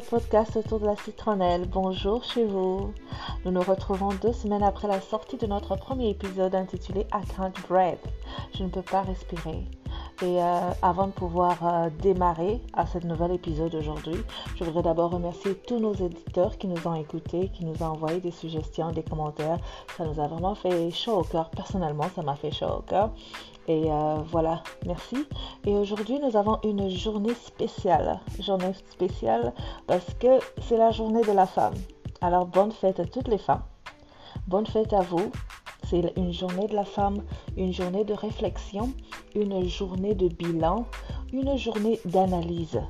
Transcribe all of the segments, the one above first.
podcast autour de la citronnelle. Bonjour chez vous. Nous nous retrouvons deux semaines après la sortie de notre premier épisode intitulé I Can't Breathe. Je ne peux pas respirer. Et euh, avant de pouvoir euh, démarrer à ce nouvel épisode aujourd'hui, je voudrais d'abord remercier tous nos éditeurs qui nous ont écoutés, qui nous ont envoyé des suggestions, des commentaires. Ça nous a vraiment fait chaud au cœur. Personnellement, ça m'a fait chaud au cœur. Et euh, voilà, merci. Et aujourd'hui, nous avons une journée spéciale. Journée spéciale parce que c'est la journée de la femme. Alors, bonne fête à toutes les femmes. Bonne fête à vous. C'est une journée de la femme, une journée de réflexion, une journée de bilan, une journée d'analyse.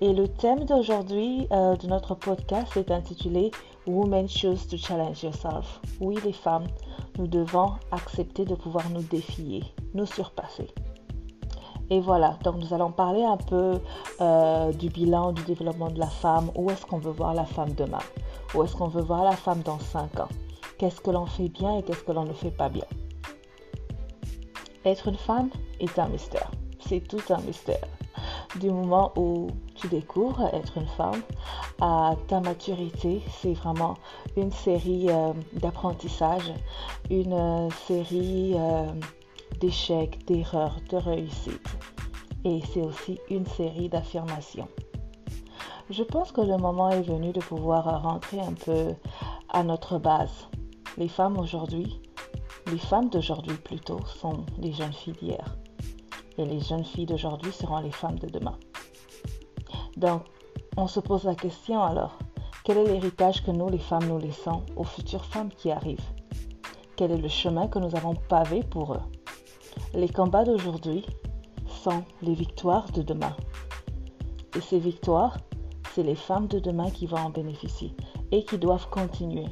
Et le thème d'aujourd'hui euh, de notre podcast est intitulé Women Choose to Challenge Yourself. Oui, les femmes, nous devons accepter de pouvoir nous défier, nous surpasser. Et voilà, donc nous allons parler un peu euh, du bilan du développement de la femme. Où est-ce qu'on veut voir la femme demain? Où est-ce qu'on veut voir la femme dans 5 ans? Qu'est-ce que l'on fait bien et qu'est-ce que l'on ne fait pas bien? Être une femme est un mystère. C'est tout un mystère. Du moment où tu découvres être une femme, à ta maturité, c'est vraiment une série euh, d'apprentissage, une euh, série euh, d'échecs, d'erreurs, de réussites. Et c'est aussi une série d'affirmations. Je pense que le moment est venu de pouvoir rentrer un peu à notre base, les femmes aujourd'hui, les femmes d'aujourd'hui plutôt, sont les jeunes filles d'hier. Et les jeunes filles d'aujourd'hui seront les femmes de demain. Donc, on se pose la question alors, quel est l'héritage que nous, les femmes, nous laissons aux futures femmes qui arrivent? Quel est le chemin que nous avons pavé pour eux? Les combats d'aujourd'hui sont les victoires de demain. Et ces victoires, c'est les femmes de demain qui vont en bénéficier et qui doivent continuer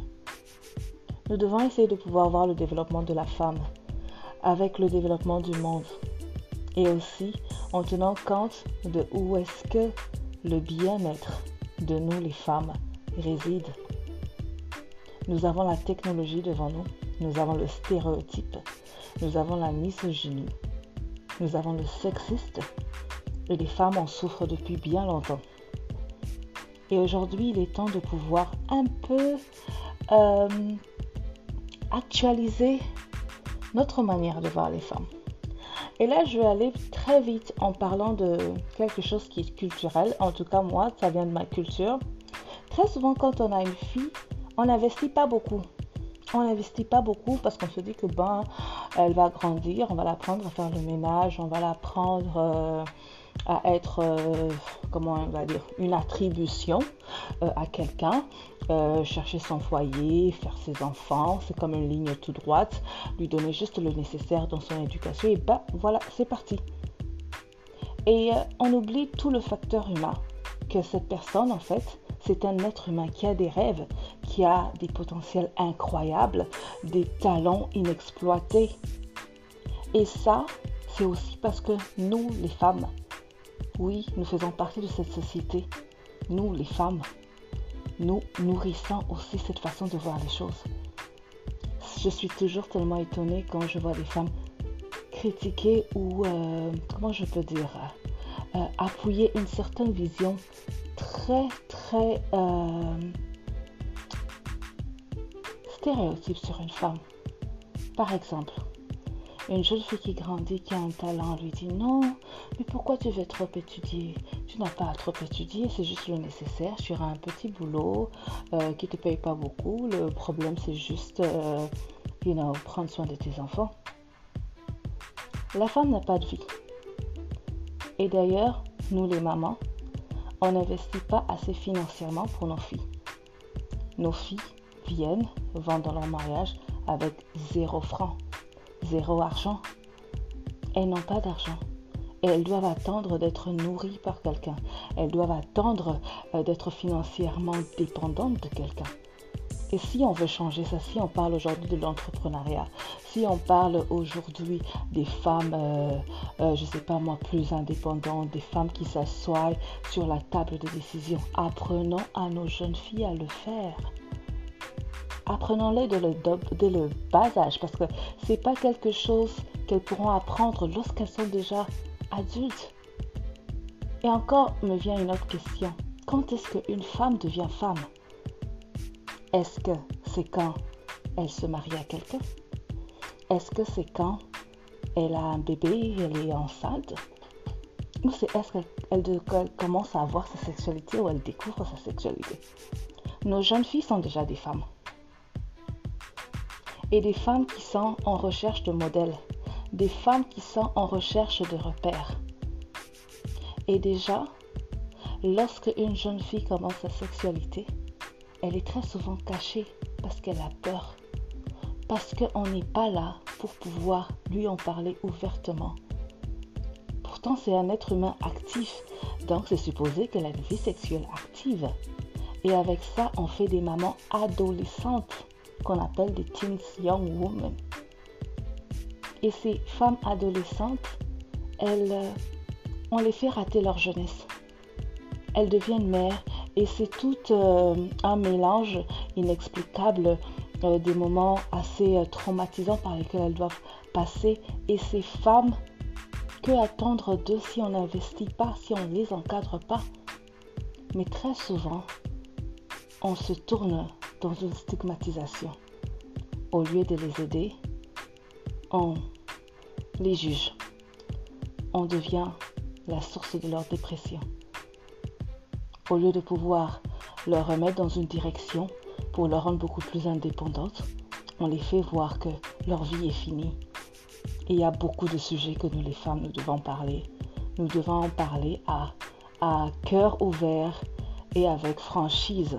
nous devons essayer de pouvoir voir le développement de la femme avec le développement du monde et aussi en tenant compte de où est-ce que le bien-être de nous les femmes réside. Nous avons la technologie devant nous, nous avons le stéréotype, nous avons la misogynie, nous avons le sexiste et les femmes en souffrent depuis bien longtemps. Et aujourd'hui, il est temps de pouvoir un peu euh, actualiser notre manière de voir les femmes. Et là, je vais aller très vite en parlant de quelque chose qui est culturel. En tout cas, moi, ça vient de ma culture. Très souvent, quand on a une fille, on n'investit pas beaucoup. On n'investit pas beaucoup parce qu'on se dit que ben, elle va grandir, on va l'apprendre à faire le ménage, on va l'apprendre euh, à être, euh, comment on va dire, une attribution euh, à quelqu'un, euh, chercher son foyer, faire ses enfants, c'est comme une ligne toute droite, lui donner juste le nécessaire dans son éducation et bah voilà, c'est parti. Et on oublie tout le facteur humain, que cette personne en fait, c'est un être humain qui a des rêves, qui a des potentiels incroyables, des talents inexploités. Et ça, c'est aussi parce que nous, les femmes, oui, nous faisons partie de cette société. Nous, les femmes, nous nourrissons aussi cette façon de voir les choses. Je suis toujours tellement étonnée quand je vois des femmes critiquer ou, euh, comment je peux dire, euh, appuyer une certaine vision très, très euh, stéréotype sur une femme. Par exemple, une jeune fille qui grandit, qui a un talent, lui dit non, mais pourquoi tu veux trop étudier? Tu n'as pas à trop étudier, c'est juste le nécessaire. Tu auras un petit boulot euh, qui ne te paye pas beaucoup. Le problème, c'est juste, euh, you know, prendre soin de tes enfants. La femme n'a pas de vie. Et d'ailleurs, nous les mamans, on n'investit pas assez financièrement pour nos filles. Nos filles viennent, dans leur mariage avec zéro franc zéro argent. Elles n'ont pas d'argent. Et elles doivent attendre d'être nourries par quelqu'un. Elles doivent attendre euh, d'être financièrement dépendantes de quelqu'un. Et si on veut changer ça, si on parle aujourd'hui de l'entrepreneuriat, si on parle aujourd'hui des femmes, euh, euh, je ne sais pas moi, plus indépendantes, des femmes qui s'assoient sur la table de décision, apprenons à nos jeunes filles à le faire apprenons-les dès le, bas âge parce que ce n'est pas quelque chose qu'elles pourront apprendre lorsqu'elles sont déjà adultes. Et encore me vient une autre question. quand est-ce qu'une femme devient femme? Est-ce que c'est quand elle se marie à quelqu'un? Est-ce que c'est quand elle a un bébé, elle est enceinte? Ou c'est est-ce qu'elle commence à avoir sa sexualité ou elle découvre sa sexualité? Nos jeunes filles sont déjà des femmes. Et des femmes qui sont en recherche de modèles. Des femmes qui sont en recherche de repères. Et déjà, lorsque une jeune fille commence sa sexualité, elle est très souvent cachée parce qu'elle a peur. Parce qu'on n'est pas là pour pouvoir lui en parler ouvertement. Pourtant, c'est un être humain actif, donc c'est supposé qu'elle a une vie sexuelle active. Et avec ça, on fait des mamans adolescentes qu'on appelle des teens young women. Et ces femmes adolescentes, elles, euh, on les fait rater leur jeunesse. Elles deviennent mères et c'est tout euh, un mélange inexplicable euh, des moments assez traumatisants par lesquels elles doivent passer. Et ces femmes, que attendre d'eux si on n'investit pas, si on ne les encadre pas? Mais très souvent, on se tourne dans une stigmatisation. Au lieu de les aider, on les juge. On devient la source de leur dépression. Au lieu de pouvoir leur remettre dans une direction pour leur rendre beaucoup plus indépendantes, on les fait voir que leur vie est finie. Il y a beaucoup de sujets que nous les femmes, nous devons parler. Nous devons en parler à, à cœur ouvert et avec franchise.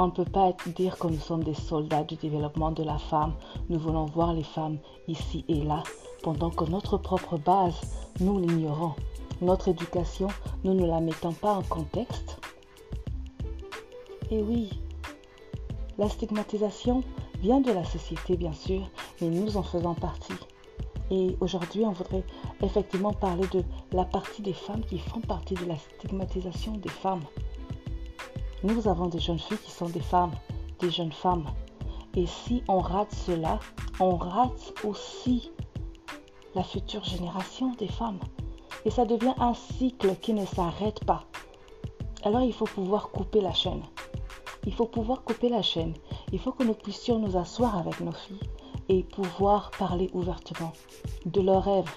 On ne peut pas dire que nous sommes des soldats du développement de la femme. Nous voulons voir les femmes ici et là, pendant que notre propre base, nous l'ignorons. Notre éducation, nous ne la mettons pas en contexte. Et oui, la stigmatisation vient de la société, bien sûr, mais nous en faisons partie. Et aujourd'hui, on voudrait effectivement parler de la partie des femmes qui font partie de la stigmatisation des femmes. Nous avons des jeunes filles qui sont des femmes, des jeunes femmes. Et si on rate cela, on rate aussi la future génération des femmes. Et ça devient un cycle qui ne s'arrête pas. Alors il faut pouvoir couper la chaîne. Il faut pouvoir couper la chaîne. Il faut que nous puissions nous asseoir avec nos filles et pouvoir parler ouvertement de leurs rêves,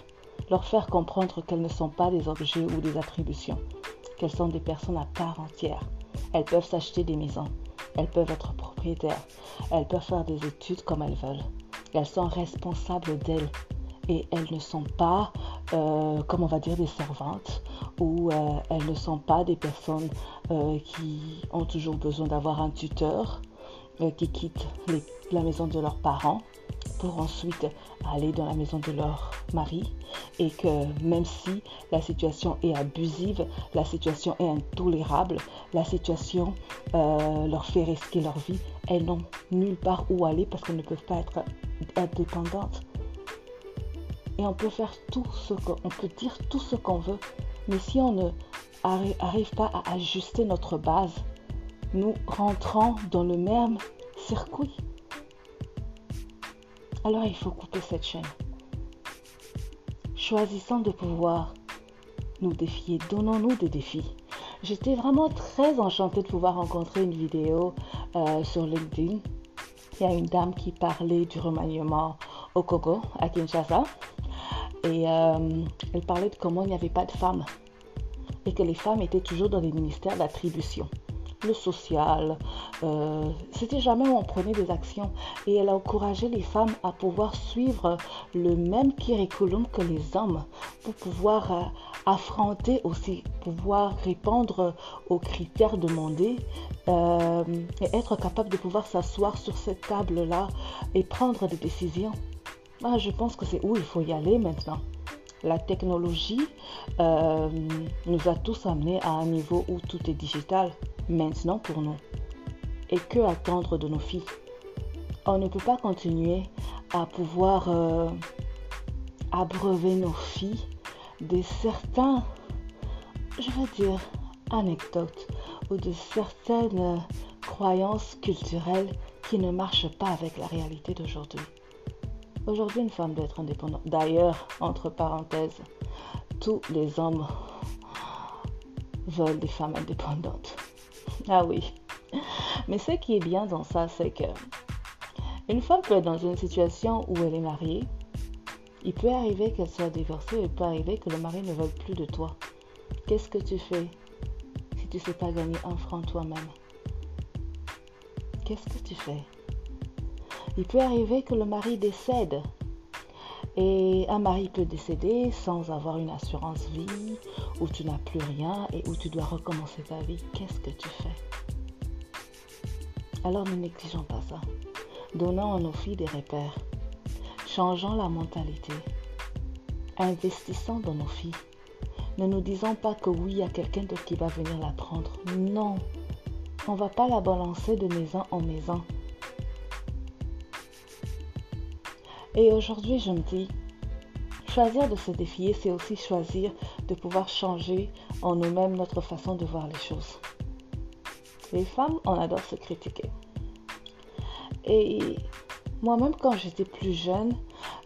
leur faire comprendre qu'elles ne sont pas des objets ou des attributions, qu'elles sont des personnes à part entière. Elles peuvent s'acheter des maisons. Elles peuvent être propriétaires. Elles peuvent faire des études comme elles veulent. Elles sont responsables d'elles. Et elles ne sont pas, euh, comme on va dire, des servantes ou euh, elles ne sont pas des personnes euh, qui ont toujours besoin d'avoir un tuteur, qui quittent la maison de leurs parents pour ensuite aller dans la maison de leur mari et que même si la situation est abusive, la situation est intolérable, la situation euh, leur fait risquer leur vie, elles n'ont nulle part où aller parce qu'elles ne peuvent pas être indépendantes. Et on peut faire tout ce qu'on peut dire tout ce qu'on veut, mais si on ne arrive pas à ajuster notre base, nous rentrons dans le même circuit. Alors il faut couper cette chaîne. Choisissons de pouvoir nous défier. Donnons-nous des défis. J'étais vraiment très enchantée de pouvoir rencontrer une vidéo euh, sur LinkedIn. Il y a une dame qui parlait du remaniement au Congo, à Kinshasa. Et euh, elle parlait de comment il n'y avait pas de femmes. Et que les femmes étaient toujours dans les ministères d'attribution le social. Euh, c'était jamais où on prenait des actions. Et elle a encouragé les femmes à pouvoir suivre le même curriculum que les hommes pour pouvoir euh, affronter aussi, pouvoir répondre aux critères demandés euh, et être capable de pouvoir s'asseoir sur cette table-là et prendre des décisions. Moi, je pense que c'est où il faut y aller maintenant. La technologie nous a tous amenés à un niveau où tout est digital maintenant pour nous. Et que attendre de nos filles On ne peut pas continuer à pouvoir euh, abreuver nos filles de certains, je veux dire, anecdotes ou de certaines croyances culturelles qui ne marchent pas avec la réalité d'aujourd'hui. Aujourd'hui, une femme doit être indépendante. D'ailleurs, entre parenthèses, tous les hommes veulent des femmes indépendantes. Ah oui. Mais ce qui est bien dans ça, c'est que une femme peut être dans une situation où elle est mariée. Il peut arriver qu'elle soit divorcée, il peut arriver que le mari ne veuille plus de toi. Qu'est-ce que tu fais si tu ne sais pas gagner un franc toi-même? Qu'est-ce que tu fais? Il peut arriver que le mari décède. Et un mari peut décéder sans avoir une assurance vie, où tu n'as plus rien et où tu dois recommencer ta vie. Qu'est-ce que tu fais? Alors ne négligeons pas ça. Donnons à nos filles des repères. Changeons la mentalité. Investissons dans nos filles. Ne nous disons pas que oui, il y a quelqu'un d'autre qui va venir la prendre. Non, on ne va pas la balancer de maison en maison. Et aujourd'hui, je me dis, choisir de se défier, c'est aussi choisir de pouvoir changer en nous-mêmes notre façon de voir les choses. Les femmes, on adore se critiquer. Et moi-même, quand j'étais plus jeune,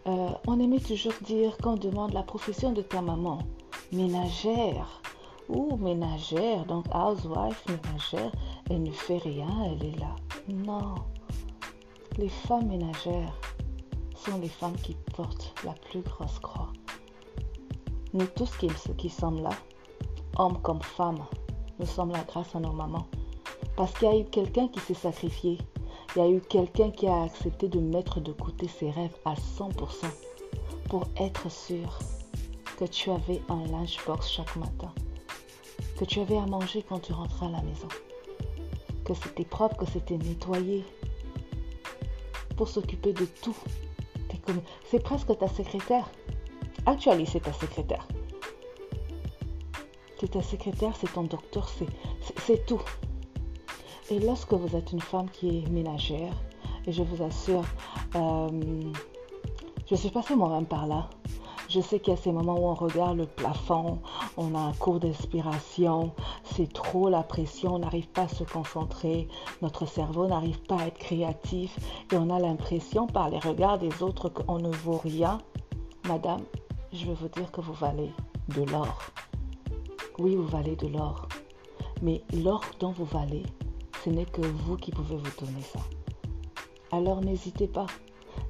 euh, on aimait toujours dire qu'on demande la profession de ta maman, ménagère ou ménagère, donc housewife, ménagère, elle ne fait rien, elle est là. Non, les femmes ménagères les femmes qui portent la plus grosse croix. Nous tous qui, qui sommes là, hommes comme femmes, nous sommes là grâce à nos mamans. Parce qu'il y a eu quelqu'un qui s'est sacrifié. Il y a eu quelqu'un qui a accepté de mettre de côté ses rêves à 100% pour être sûr que tu avais un lunchbox chaque matin, que tu avais à manger quand tu rentrais à la maison, que c'était propre, que c'était nettoyé, pour s'occuper de tout. C'est presque ta secrétaire. Actuellement, c'est ta secrétaire. C'est ta secrétaire, c'est ton docteur, c'est tout. Et lorsque vous êtes une femme qui est ménagère, et je vous assure, euh, je suis passée moi-même par là. Je sais qu'il y a ces moments où on regarde le plafond, on a un cours d'inspiration, c'est trop la pression, on n'arrive pas à se concentrer, notre cerveau n'arrive pas à être créatif et on a l'impression par les regards des autres qu'on ne vaut rien. Madame, je veux vous dire que vous valez de l'or. Oui, vous valez de l'or. Mais l'or dont vous valez, ce n'est que vous qui pouvez vous donner ça. Alors n'hésitez pas.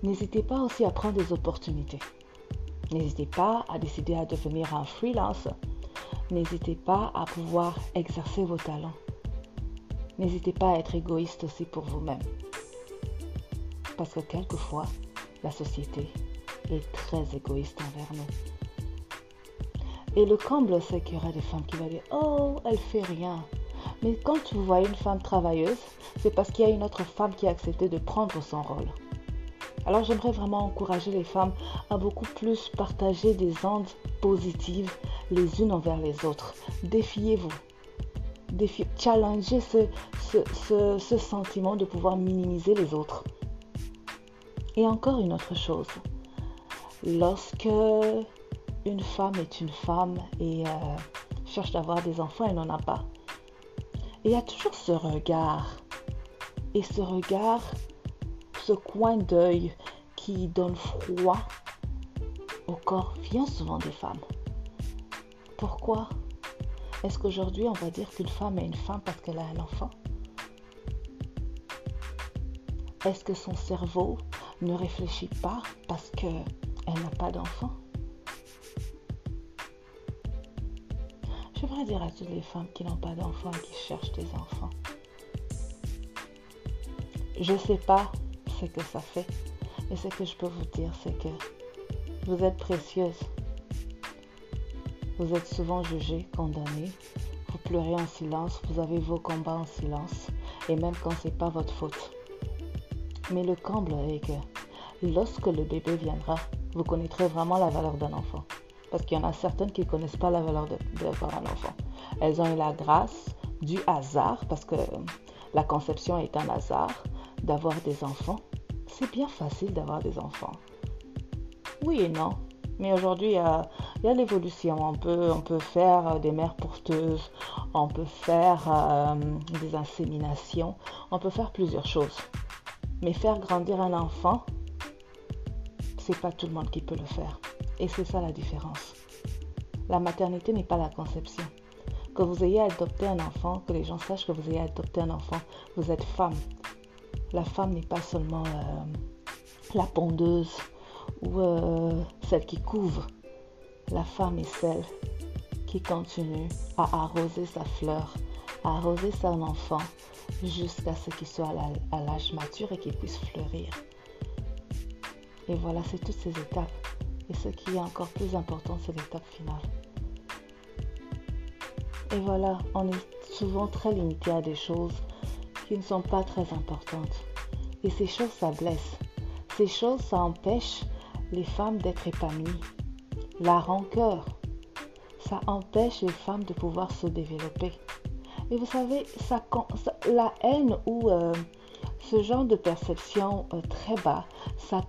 N'hésitez pas aussi à prendre des opportunités. N'hésitez pas à décider à devenir un freelance. N'hésitez pas à pouvoir exercer vos talents. N'hésitez pas à être égoïste aussi pour vous-même. Parce que quelquefois, la société est très égoïste envers nous. Et le comble, c'est qu'il y aura des femmes qui vont dire Oh, elle fait rien. Mais quand vous voyez une femme travailleuse, c'est parce qu'il y a une autre femme qui a accepté de prendre son rôle. Alors j'aimerais vraiment encourager les femmes à beaucoup plus partager des ondes positives les unes envers les autres. Défiez-vous. Défiez, challengez ce, sentiment de pouvoir minimiser les autres. Et encore une autre chose. Lorsque une femme est une femme et euh, cherche d'avoir des enfants, elle n'en a pas. Et il y a toujours ce regard. Et ce regard ce coin d'œil qui donne froid au corps vient souvent des femmes. Pourquoi Est-ce qu'aujourd'hui on va dire qu'une femme est une femme parce qu'elle a un enfant? Est-ce que son cerveau ne réfléchit pas parce qu'elle n'a pas d'enfant? J'aimerais dire à toutes les femmes qui n'ont pas d'enfants et qui cherchent des enfants. Je ne sais pas ce que ça fait. Et ce que je peux vous dire, c'est que vous êtes précieuse. Vous êtes souvent jugée, condamnée. Vous pleurez en silence, vous avez vos combats en silence, et même quand ce n'est pas votre faute. Mais le comble est que lorsque le bébé viendra, vous connaîtrez vraiment la valeur d'un enfant. Parce qu'il y en a certaines qui ne connaissent pas la valeur d'avoir un enfant. Elles ont eu la grâce du hasard, parce que la conception est un hasard, d'avoir des enfants, c'est bien facile d'avoir des enfants. Oui et non. Mais aujourd'hui, il y a, l'évolution. On peut, faire euh, des mères porteuses, on peut faire euh, des inséminations, on peut faire plusieurs choses. Mais faire grandir un enfant, c'est pas tout le monde qui peut le faire. Et c'est ça la différence. La maternité n'est pas la conception. que vous ayez adopté un enfant, que les gens sachent que vous ayez adopté un enfant, vous êtes femme. La femme n'est pas seulement euh, la pondeuse ou euh, celle qui couvre. La femme est celle qui continue à arroser sa fleur, à arroser son enfant jusqu'à ce qu'il soit à l'âge mature et qu'il puisse fleurir. Et voilà, c'est toutes ces étapes. Et ce qui est encore plus important, c'est l'étape finale. Et voilà, on est souvent très limité à des choses qui ne sont pas très importantes. Et ces choses, ça blesse. Ces choses, ça empêche les femmes d'être épanouies. La rancœur, ça empêche les femmes de pouvoir se développer. Et vous savez, ça, la haine ou euh, ce genre de perception euh, très bas, ça,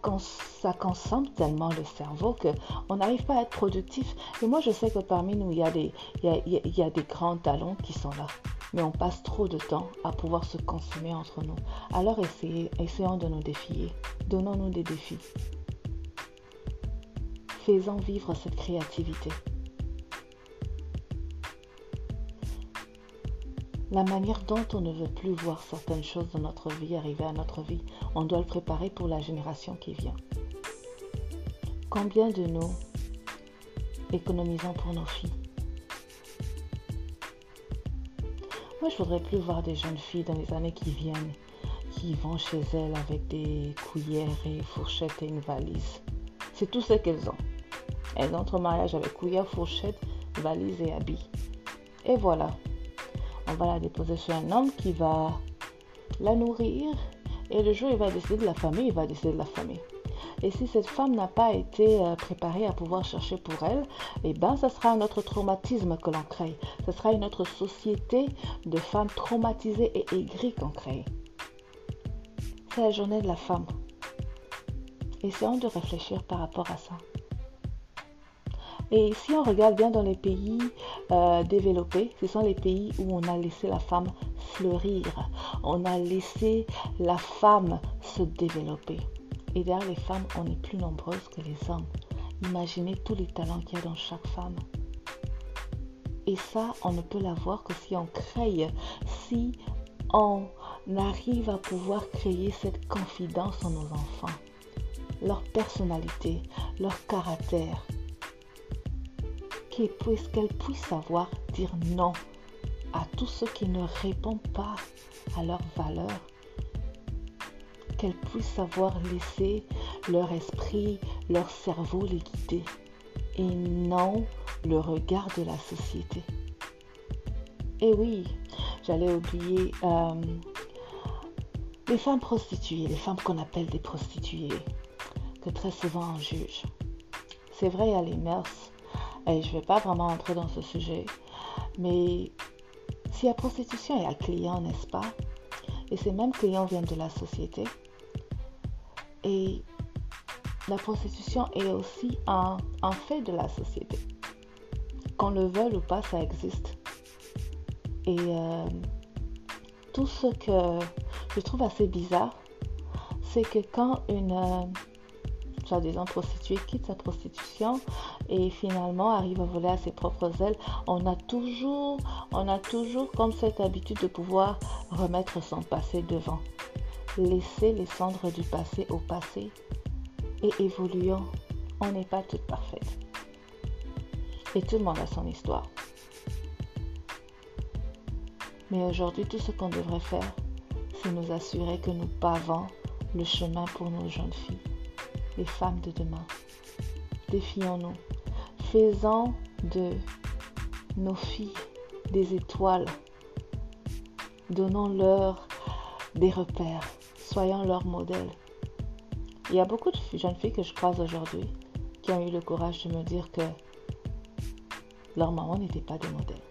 ça consomme tellement le cerveau qu'on n'arrive pas à être productif. Et moi, je sais que parmi nous, il y, a des, il, y a, des grands talents qui sont là. Mais on passe trop de temps à pouvoir se consommer entre nous. Alors essayez, essayons de nous défier. Donnons-nous des défis. Faisons vivre cette créativité. La manière dont on ne veut plus voir certaines choses dans notre vie arriver à notre vie, on doit le préparer pour la génération qui vient. Combien de nous économisons pour nos filles? Moi, je voudrais plus voir des jeunes filles dans les années qui viennent qui vont chez elles avec des cuillères et fourchettes et une valise. C'est tout ce qu'elles ont. Elles entrent au mariage avec cuillère, fourchette, valise et habits. Et voilà, on va la déposer sur un homme qui va la nourrir et le jour où il va décider de la famille, il va décider de la famille. Et si cette femme n'a pas été euh, préparée à pouvoir chercher pour elle, eh bien, ce sera un autre traumatisme que l'on crée. Ce sera une autre société de femmes traumatisées et aigries qu'on crée. C'est la journée de la femme. Essayons de réfléchir par rapport à ça. Et si on regarde bien dans les pays euh, développés, ce sont les pays où on a laissé la femme fleurir, on a laissé la femme se développer. Et derrière les femmes, on est plus nombreuses que les hommes. Imaginez tous les talents qu'il y a dans chaque femme. Et ça, on ne peut l'avoir que si on crée, si on arrive à pouvoir créer cette confidence en nos enfants, leur personnalité, leur caractère, qu'elle puisse savoir dire non à tous ceux qui ne répondent pas à leurs valeurs. Qu'elle puisse savoir laisser leur esprit, leur cerveau les guider et non le regard de la société. Et oui, j'allais oublier euh, les femmes prostituées, les femmes qu'on appelle des prostituées, que très souvent on juge. C'est vrai, il y a les mœurs, et je ne vais pas vraiment entrer dans ce sujet, mais si la prostitution est un client, n'est-ce pas? Et ces mêmes clients viennent de la société. Et la prostitution est aussi un, fait de la société. Qu'on le veuille ou pas, ça existe. Et euh, tout ce que je trouve assez bizarre, c'est que quand une, euh, soi-disant prostituée quitte sa prostitution et finalement arrive à voler à ses propres ailes, on a toujours, on a toujours comme cette habitude de pouvoir remettre son passé devant. Laisser les cendres du passé au passé et évoluons. On n'est pas toutes parfaites. Et tout le monde a son histoire. Mais aujourd'hui, tout ce qu'on devrait faire, c'est nous assurer que nous pavons le chemin pour nos jeunes filles les femmes de demain. Défions-nous. Faisons de nos filles des étoiles. Donnons-leur des repères. Soyons leurs modèles. Il y a beaucoup de jeunes filles que je croise aujourd'hui qui ont eu le courage de me dire que leur maman n'était pas des modèles.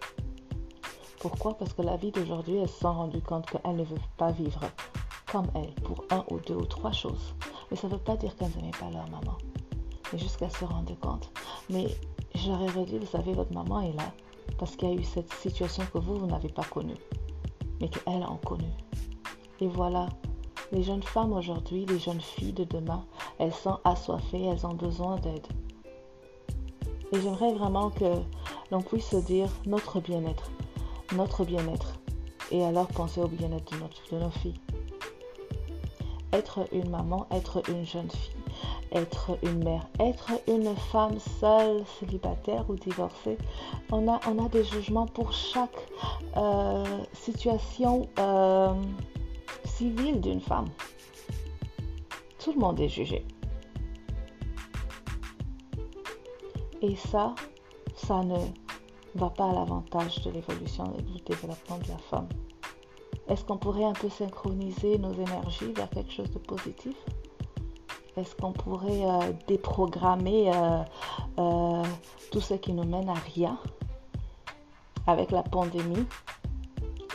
Pourquoi? Parce que la vie d'aujourd'hui, elles se sont rendues compte qu'elles ne veulent pas vivre comme elles pour un ou deux ou trois choses. Mais ça ne veut pas dire qu'elles n'aimaient pas leur maman. Et jusqu'à se rendre compte. Mais j'aurais dit, vous savez, votre maman est là parce qu'il y a eu cette situation que vous, vous n'avez pas connue, mais qu'elles ont connue. Et voilà, les jeunes femmes aujourd'hui, les jeunes filles de demain, elles sont assoiffées, elles ont besoin d'aide. Et j'aimerais vraiment que l'on puisse se dire notre bien-être. notre bien-être et alors penser au bien-être de, nos filles. Être une maman, être une jeune fille, être une mère, être une femme seule, célibataire ou divorcée. On a, on a des jugements pour chaque euh, situation euh, civile d'une femme. Tout le monde est jugé. Et ça, ça ne va pas à l'avantage de l'évolution et du développement de la femme. Est-ce qu'on pourrait un peu synchroniser nos énergies vers quelque chose de positif? Est-ce qu'on pourrait euh, déprogrammer euh, euh, tout ce qui nous mène à rien? Avec la pandémie,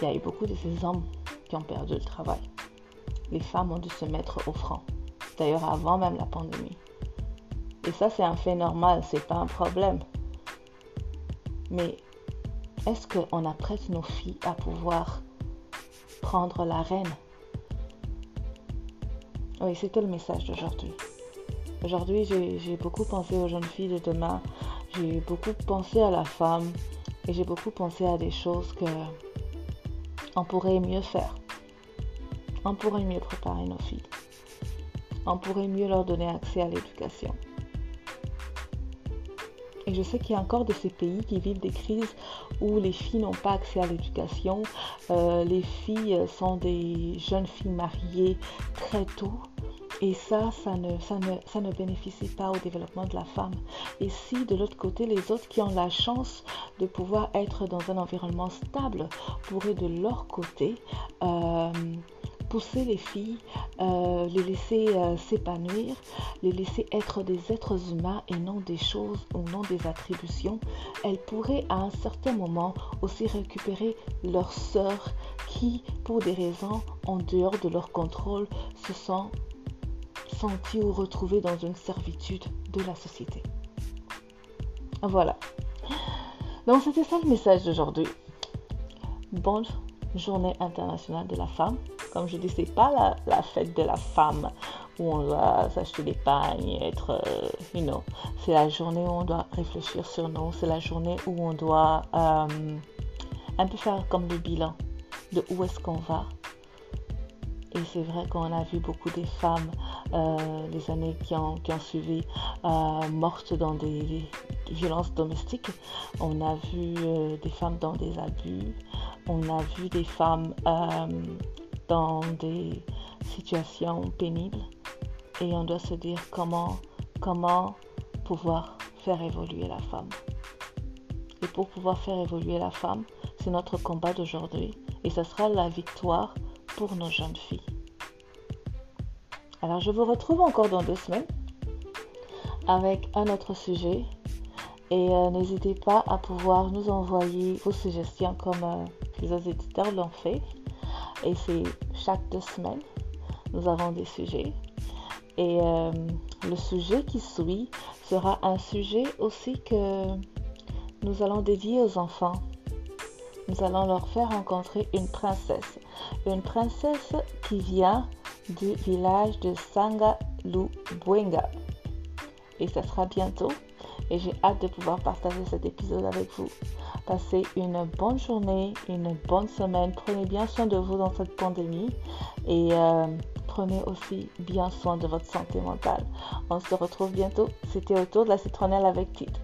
il y a eu beaucoup de ces hommes qui ont perdu le travail. Les femmes ont dû se mettre au front. D'ailleurs, avant même la pandémie. Et ça, c'est un fait normal, c'est pas un problème. Mais est-ce qu'on apprête nos filles à pouvoir prendre la reine? Oui, c'était le message d'aujourd'hui? Aujourd'hui, j'ai beaucoup pensé aux jeunes filles de demain. J'ai beaucoup pensé à la femme. Et j'ai beaucoup pensé à des choses que on pourrait mieux faire. On pourrait mieux préparer nos filles. On pourrait mieux leur donner accès à l'éducation. Et je sais qu'il y a encore de ces pays qui vivent des crises où les filles n'ont pas accès à l'éducation. Euh, les filles sont des jeunes filles mariées très tôt. Et ça, ça ne bénéficie pas au développement de la femme. Et si de l'autre côté, les autres qui ont la chance de pouvoir être dans un environnement stable pourraient de leur côté euh, pousser les filles, euh, les laisser euh, s'épanouir, les laisser être des êtres humains et non des choses ou non des attributions, elles pourraient à un certain moment aussi récupérer leurs sœurs qui, pour des raisons en dehors de leur contrôle, se sont senties ou retrouvées dans une servitude de la société. Voilà. Donc c'était ça le message d'aujourd'hui. Bonne journée internationale de la femme. Comme je dis, c'est pas la, fête de la femme où on doit s'acheter des pagnes, être, euh, you know. C'est la journée où on doit réfléchir sur nous. C'est la journée où on doit euh, un peu faire comme le bilan de où est-ce qu'on va. Et c'est vrai qu'on a vu beaucoup de femmes euh, les années qui ont, qui ont suivi mortes dans des, violences domestiques. On a vu des femmes dans des abus. On a vu des femmes dans des situations pénibles et on doit se dire comment, comment pouvoir faire évoluer la femme. Et pour pouvoir faire évoluer la femme, c'est notre combat d'aujourd'hui et ce sera la victoire pour nos jeunes filles. Alors je vous retrouve encore dans deux semaines avec un autre sujet et euh, n'hésitez pas à pouvoir nous envoyer vos suggestions comme euh, les autres éditeurs l'ont fait et c'est chaque deux semaines, nous avons des sujets. Et euh, le sujet qui suit sera un sujet aussi que nous allons dédier aux enfants. Nous allons leur faire rencontrer une princesse. Une princesse qui vient du village de Sangalubwenga. Et ça sera bientôt. Et j'ai hâte de pouvoir partager cet épisode avec vous. Passez une bonne journée, une bonne semaine. Prenez bien soin de vous dans cette pandémie et euh, prenez aussi bien soin de votre santé mentale. On se retrouve bientôt. C'était autour de la citronnelle avec titre.